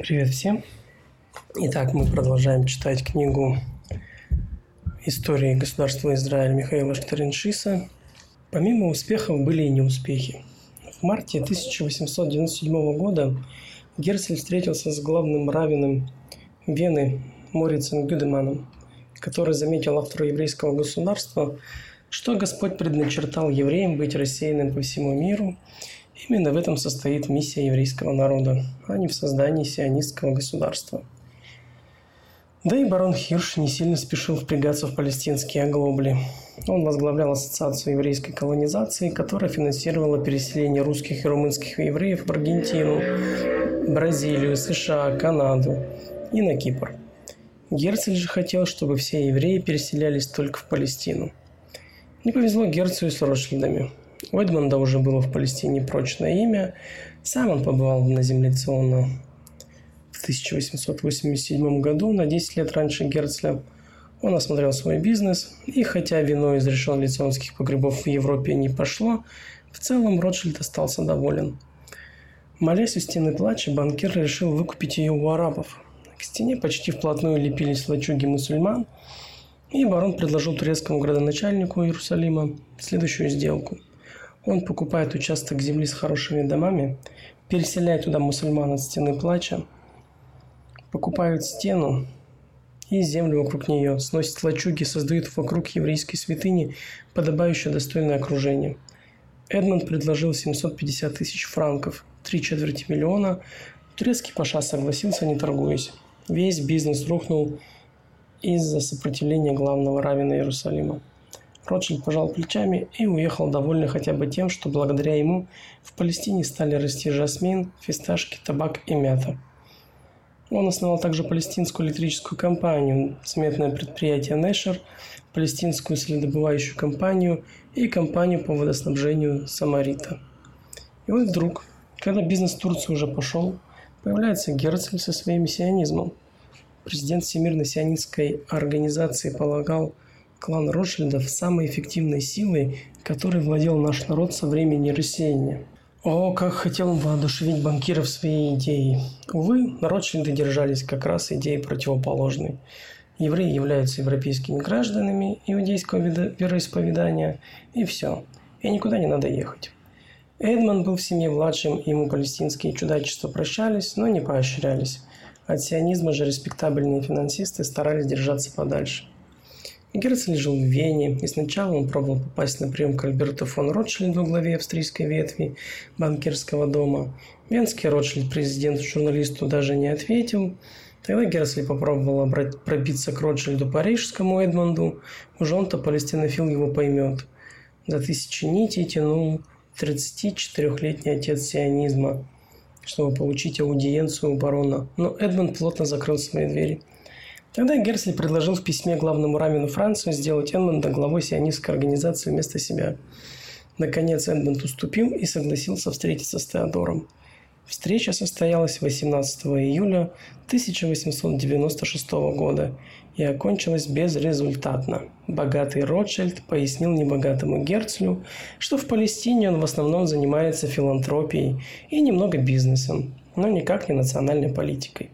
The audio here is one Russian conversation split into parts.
Привет всем. Итак, мы продолжаем читать книгу «Истории государства Израиль» Михаила Штерншиса. Помимо успехов были и неуспехи. В марте 1897 года Герцель встретился с главным раввином Вены Морицем Гюдеманом, который заметил автору еврейского государства, что Господь предначертал евреям быть рассеянным по всему миру – Именно в этом состоит миссия еврейского народа, а не в создании сионистского государства. Да и барон Хирш не сильно спешил впрягаться в палестинские оглобли. Он возглавлял ассоциацию еврейской колонизации, которая финансировала переселение русских и румынских евреев в Аргентину, Бразилию, США, Канаду и на Кипр. Герцель же хотел, чтобы все евреи переселялись только в Палестину. Не повезло Герцелю с Ротшильдами. У Эдмонда уже было в Палестине прочное имя. Сам он побывал на земле Циона в 1887 году, на 10 лет раньше Герцля. Он осмотрел свой бизнес, и хотя вино из решен лицонских погребов в Европе не пошло, в целом Ротшильд остался доволен. Молясь у стены плача, банкир решил выкупить ее у арабов. К стене почти вплотную лепились лачуги мусульман, и барон предложил турецкому градоначальнику Иерусалима следующую сделку – он покупает участок земли с хорошими домами, переселяет туда мусульман от стены плача, покупают стену и землю вокруг нее, сносит лачуги, создают вокруг еврейской святыни подобающее достойное окружение. Эдмонд предложил 750 тысяч франков, три четверти миллиона. Турецкий паша согласился, не торгуясь. Весь бизнес рухнул из-за сопротивления главного равина Иерусалима. Ротшильд пожал плечами и уехал довольный хотя бы тем, что благодаря ему в Палестине стали расти жасмин, фисташки, табак и мята. Он основал также палестинскую электрическую компанию, сметное предприятие Нешер, палестинскую следобывающую компанию и компанию по водоснабжению Самарита. И вот вдруг, когда бизнес Турции уже пошел, появляется Герцель со своим сионизмом. Президент Всемирной сионистской организации полагал – клан Ротшильдов самой эффективной силой, которой владел наш народ со времени рассеяния. О, как хотел он воодушевить банкиров своей идеей. Увы, Ротшильды держались как раз идеи противоположной. Евреи являются европейскими гражданами иудейского вероисповедания, и все. И никуда не надо ехать. Эдмон был в семье младшим, ему палестинские чудачества прощались, но не поощрялись. От сионизма же респектабельные финансисты старались держаться подальше – Герцель жил в Вене, и сначала он пробовал попасть на прием к Альберту фон Ротшильду, главе австрийской ветви банкирского дома. Венский Ротшильд президенту журналисту даже не ответил. Тогда Герцель попробовал пробиться к Ротшильду парижскому Эдмонду. Уже он-то палестинофил его поймет. За тысячи нитей тянул 34-летний отец сионизма, чтобы получить аудиенцию у барона. Но Эдмонд плотно закрыл свои двери – Тогда Герсли предложил в письме главному раввину Францию сделать Эдмонда главой сионистской организации вместо себя. Наконец Эдмонд уступил и согласился встретиться с Теодором. Встреча состоялась 18 июля 1896 года и окончилась безрезультатно. Богатый Ротшильд пояснил небогатому Герцлю, что в Палестине он в основном занимается филантропией и немного бизнесом, но никак не национальной политикой.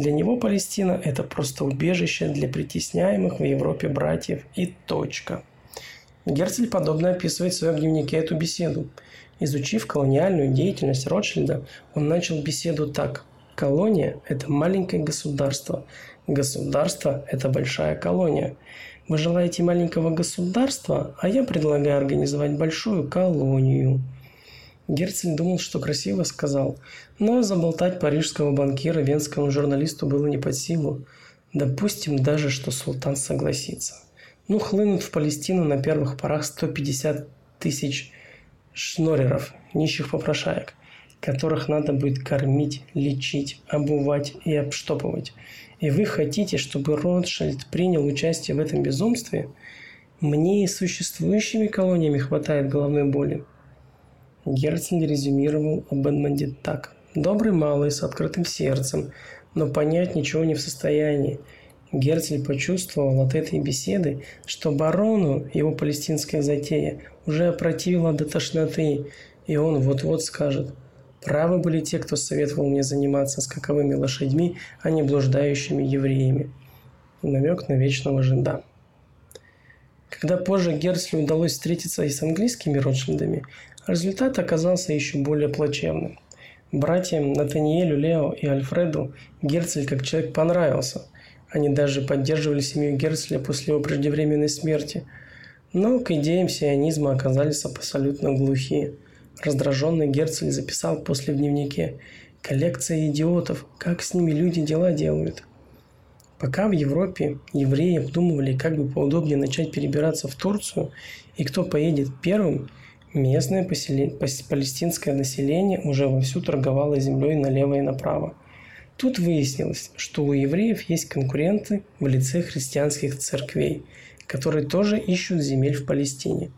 Для него Палестина – это просто убежище для притесняемых в Европе братьев и точка. Герцель подобно описывает в своем дневнике эту беседу. Изучив колониальную деятельность Ротшильда, он начал беседу так. Колония – это маленькое государство. Государство – это большая колония. Вы желаете маленького государства, а я предлагаю организовать большую колонию – Герцель думал, что красиво сказал, но заболтать парижского банкира венскому журналисту было не под силу. Допустим даже, что султан согласится. Ну, хлынут в Палестину на первых порах 150 тысяч шнореров, нищих попрошаек, которых надо будет кормить, лечить, обувать и обштопывать. И вы хотите, чтобы Ротшильд принял участие в этом безумстве? Мне и существующими колониями хватает головной боли. Герцель резюмировал об Эдмонде так. «Добрый малый, с открытым сердцем, но понять ничего не в состоянии. Герцель почувствовал от этой беседы, что барону его палестинская затея уже опротивила до тошноты, и он вот-вот скажет Правы были те, кто советовал мне заниматься скаковыми лошадьми, а не блуждающими евреями. Намек на вечного жида. Когда позже Герцлю удалось встретиться и с английскими Ротшильдами, результат оказался еще более плачевным. Братьям Натаниэлю, Лео и Альфреду Герцель как человек понравился. Они даже поддерживали семью Герцля после его преждевременной смерти. Но к идеям сионизма оказались абсолютно глухие. Раздраженный Герцель записал после в дневнике «Коллекция идиотов, как с ними люди дела делают». Пока в Европе евреи обдумывали, как бы поудобнее начать перебираться в Турцию и кто поедет первым, местное поселе... палестинское население уже вовсю торговало землей налево и направо. Тут выяснилось, что у евреев есть конкуренты в лице христианских церквей, которые тоже ищут земель в Палестине.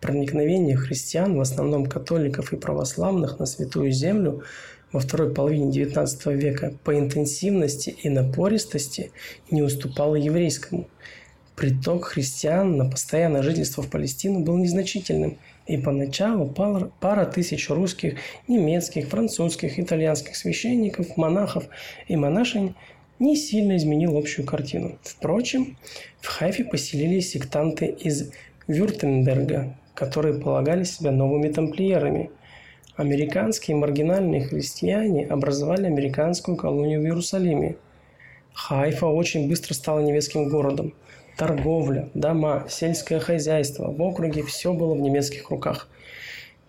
Проникновение христиан, в основном католиков и православных, на Святую Землю – во второй половине XIX века по интенсивности и напористости не уступало еврейскому. Приток христиан на постоянное жительство в Палестину был незначительным, и поначалу пара, тысяч русских, немецких, французских, итальянских священников, монахов и монашень не сильно изменил общую картину. Впрочем, в Хайфе поселились сектанты из Вюртемберга, которые полагали себя новыми тамплиерами – Американские маргинальные христиане образовали американскую колонию в Иерусалиме. Хайфа очень быстро стала немецким городом. Торговля, дома, сельское хозяйство в округе – все было в немецких руках.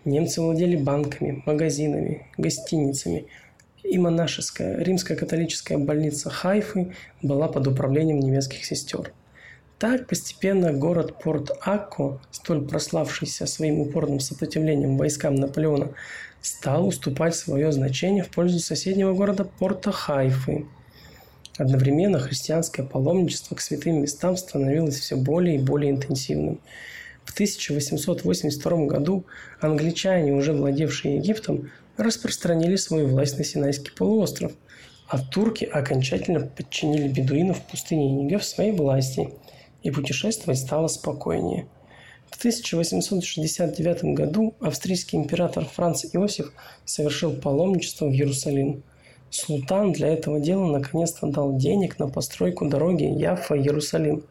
Немцы владели банками, магазинами, гостиницами. И монашеская римская католическая больница Хайфы была под управлением немецких сестер – так постепенно город Порт-Акко, столь прославшийся своим упорным сопротивлением войскам Наполеона, стал уступать свое значение в пользу соседнего города Порта Хайфы. Одновременно христианское паломничество к святым местам становилось все более и более интенсивным. В 1882 году англичане, уже владевшие Египтом, распространили свою власть на Синайский полуостров, а турки окончательно подчинили бедуинов в пустыне Нигев своей власти – и путешествовать стало спокойнее. В 1869 году австрийский император Франц Иосиф совершил паломничество в Иерусалим. Султан для этого дела наконец-то дал денег на постройку дороги Яффа-Иерусалим.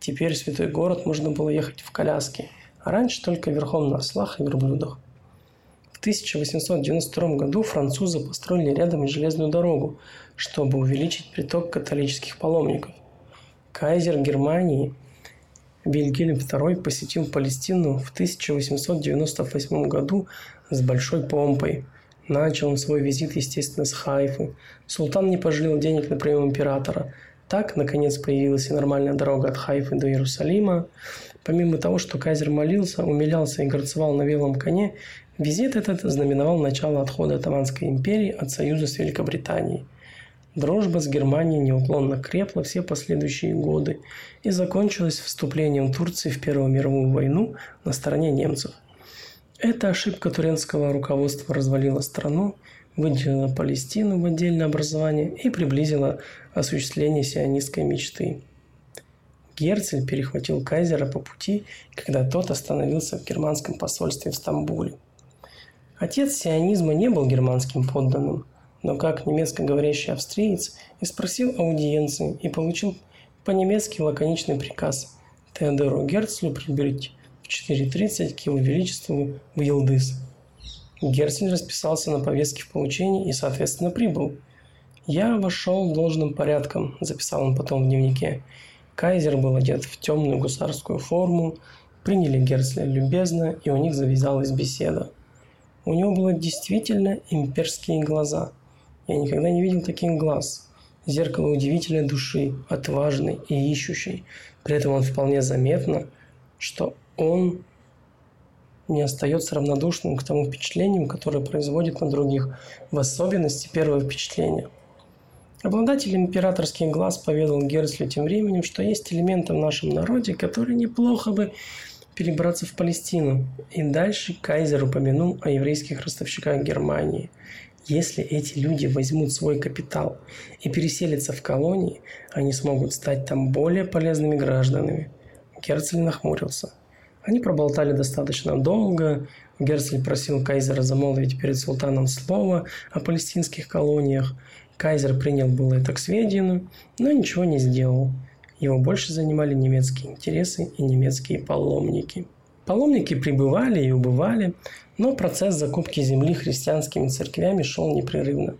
Теперь святой город можно было ехать в коляске, а раньше только верхом на ослах и верблюдах. В 1892 году французы построили рядом железную дорогу, чтобы увеличить приток католических паломников. Кайзер Германии Вильгельм II посетил Палестину в 1898 году с большой помпой. Начал он свой визит, естественно, с Хайфы. Султан не пожалел денег на прием императора. Так, наконец, появилась и нормальная дорога от Хайфы до Иерусалима. Помимо того, что Кайзер молился, умилялся и горцевал на белом коне, визит этот знаменовал начало отхода Отоманской империи от союза с Великобританией – Дружба с Германией неуклонно крепла все последующие годы и закончилась вступлением Турции в Первую мировую войну на стороне немцев. Эта ошибка турецкого руководства развалила страну, выделила Палестину в отдельное образование и приблизила осуществление сионистской мечты. Герцель перехватил кайзера по пути, когда тот остановился в германском посольстве в Стамбуле. Отец сионизма не был германским подданным – но как немецкоговорящий австриец и спросил аудиенции и получил по-немецки лаконичный приказ Теодору Герцлю прибыть в 4.30 к его величеству в Елдыс. Герцль расписался на повестке в получении и, соответственно, прибыл. «Я вошел должным порядком», – записал он потом в дневнике. Кайзер был одет в темную гусарскую форму, приняли Герцля любезно, и у них завязалась беседа. У него было действительно имперские глаза – я никогда не видел таких глаз. Зеркало удивительной души, отважной и ищущей. При этом он вполне заметно, что он не остается равнодушным к тому впечатлению, которое производит на других, в особенности первое впечатление. Обладатель императорских глаз поведал Герцлю тем временем, что есть элементы в нашем народе, которые неплохо бы перебраться в Палестину. И дальше Кайзер упомянул о еврейских ростовщиках Германии – если эти люди возьмут свой капитал и переселятся в колонии, они смогут стать там более полезными гражданами. Герцель нахмурился. Они проболтали достаточно долго, Герцель просил кайзера замолвить перед султаном слово о палестинских колониях. Кайзер принял было это к сведению, но ничего не сделал. Его больше занимали немецкие интересы и немецкие паломники. Паломники прибывали и убывали, но процесс закупки земли христианскими церквями шел непрерывно.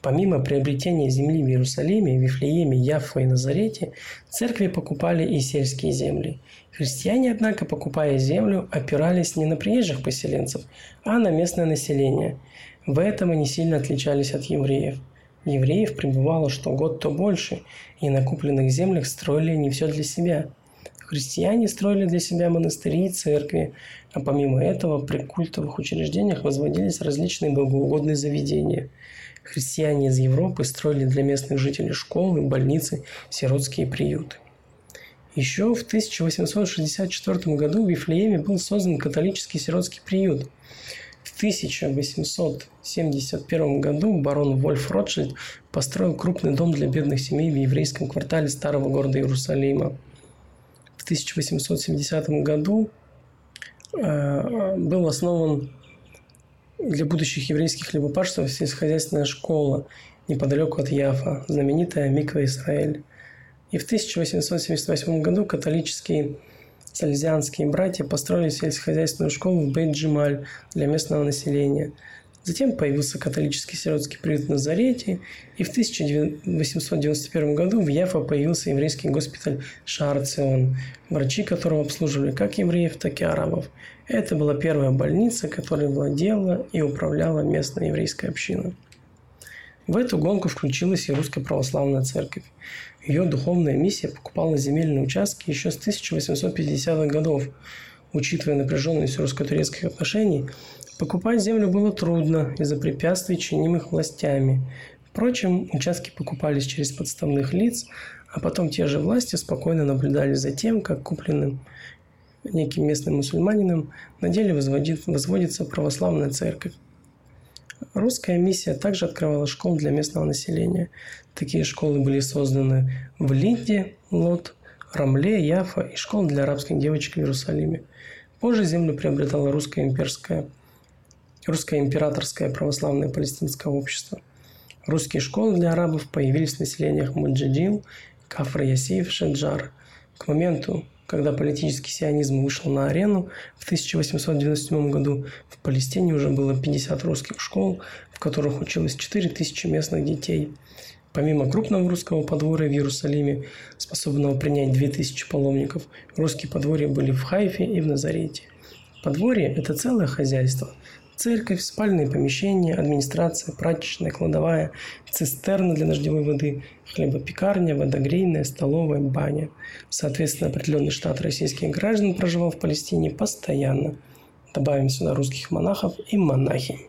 Помимо приобретения земли в Иерусалиме, Вифлееме, Яффа и Назарете, церкви покупали и сельские земли. Христиане, однако, покупая землю, опирались не на приезжих поселенцев, а на местное население. В этом они сильно отличались от евреев. Евреев пребывало что год, то больше, и на купленных землях строили не все для себя. Христиане строили для себя монастыри и церкви, а помимо этого при культовых учреждениях возводились различные богоугодные заведения – Христиане из Европы строили для местных жителей школы, больницы, сиротские приюты. Еще в 1864 году в Вифлееме был создан католический сиротский приют. В 1871 году барон Вольф Ротшильд построил крупный дом для бедных семей в еврейском квартале старого города Иерусалима. В 1870 году э, был основан для будущих еврейских хлебопашцев сельскохозяйственная школа неподалеку от Яфа, знаменитая Миква Израиль. И в 1878 году католические сальзианские братья построили сельскохозяйственную школу в Бейт-Джималь для местного населения. Затем появился католический сиротский приют в Назарете, и в 1891 году в Яфа появился еврейский госпиталь Шарцион, врачи которого обслуживали как евреев, так и арабов. Это была первая больница, которая владела и управляла местная еврейская община. В эту гонку включилась и Русская Православная Церковь. Ее духовная миссия покупала земельные участки еще с 1850-х годов. Учитывая напряженность русско-турецких отношений, покупать землю было трудно из-за препятствий, чинимых властями. Впрочем, участки покупались через подставных лиц, а потом те же власти спокойно наблюдали за тем, как купленным неким местным мусульманином, на деле возводит, возводится православная церковь. Русская миссия также открывала школы для местного населения. Такие школы были созданы в Лиде, Лот, Рамле, Яфа и школы для арабских девочек в Иерусалиме. Позже землю приобретало русское имперское, русское императорское православное палестинское общество. Русские школы для арабов появились в населениях Муджадил, Кафр Ясиф, Шаджар. К моменту когда политический сионизм вышел на арену в 1897 году, в Палестине уже было 50 русских школ, в которых училось 4000 местных детей. Помимо крупного русского подворья в Иерусалиме, способного принять 2000 паломников, русские подворья были в Хайфе и в Назарете. Подворье – это целое хозяйство, Церковь, спальные помещения, администрация, прачечная, кладовая, цистерна для дождевой воды, хлебопекарня, водогрейная, столовая, баня. Соответственно, определенный штат российских граждан проживал в Палестине постоянно. Добавим сюда русских монахов и монахинь.